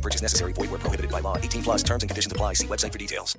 No purchase necessary. Void where prohibited by law. 18 plus terms and conditions apply. See website for details.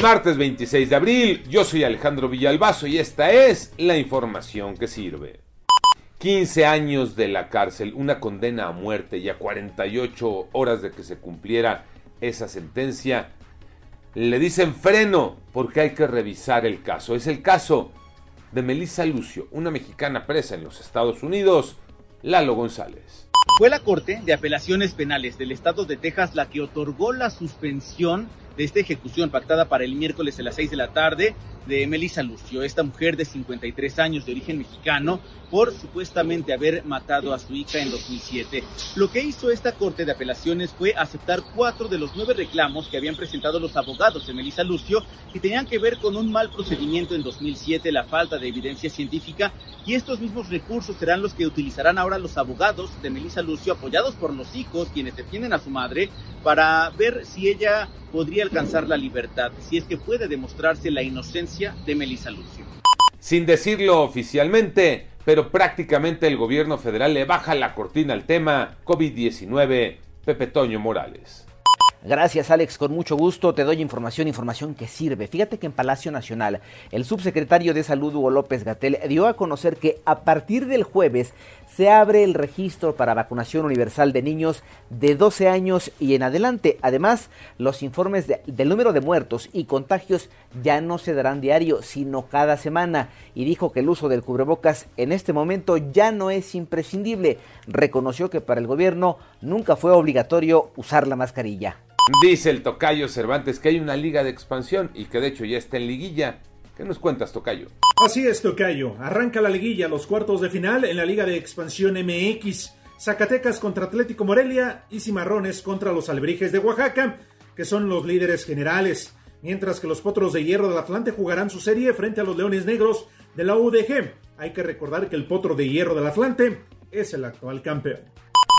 Martes 26 de abril, yo soy Alejandro Villalbazo y esta es la información que sirve. 15 años de la cárcel, una condena a muerte y a 48 horas de que se cumpliera esa sentencia, le dicen freno porque hay que revisar el caso. Es el caso de Melissa Lucio, una mexicana presa en los Estados Unidos, Lalo González. Fue la Corte de Apelaciones Penales del Estado de Texas la que otorgó la suspensión de esta ejecución pactada para el miércoles a las 6 de la tarde de Melissa Lucio, esta mujer de 53 años de origen mexicano, por supuestamente haber matado a su hija en 2007. Lo que hizo esta Corte de Apelaciones fue aceptar cuatro de los nueve reclamos que habían presentado los abogados de Melissa Lucio y tenían que ver con un mal procedimiento en 2007, la falta de evidencia científica y estos mismos recursos serán los que utilizarán ahora los abogados de Melissa Lucio apoyados por los hijos quienes defienden a su madre para ver si ella podría alcanzar la libertad, si es que puede demostrarse la inocencia de Melissa Lucio. Sin decirlo oficialmente, pero prácticamente el gobierno federal le baja la cortina al tema COVID-19, Pepe Toño Morales. Gracias Alex, con mucho gusto te doy información, información que sirve. Fíjate que en Palacio Nacional el subsecretario de Salud Hugo López Gatel dio a conocer que a partir del jueves se abre el registro para vacunación universal de niños de 12 años y en adelante. Además, los informes de, del número de muertos y contagios ya no se darán diario, sino cada semana. Y dijo que el uso del cubrebocas en este momento ya no es imprescindible. Reconoció que para el gobierno nunca fue obligatorio usar la mascarilla. Dice el Tocayo Cervantes que hay una liga de expansión y que de hecho ya está en liguilla. ¿Qué nos cuentas, Tocayo? Así es, Tocayo. Arranca la liguilla, los cuartos de final en la Liga de Expansión MX. Zacatecas contra Atlético Morelia y Cimarrones contra los Alebrijes de Oaxaca, que son los líderes generales. Mientras que los Potros de Hierro del Atlante jugarán su serie frente a los Leones Negros de la UDG. Hay que recordar que el Potro de Hierro del Atlante es el actual campeón.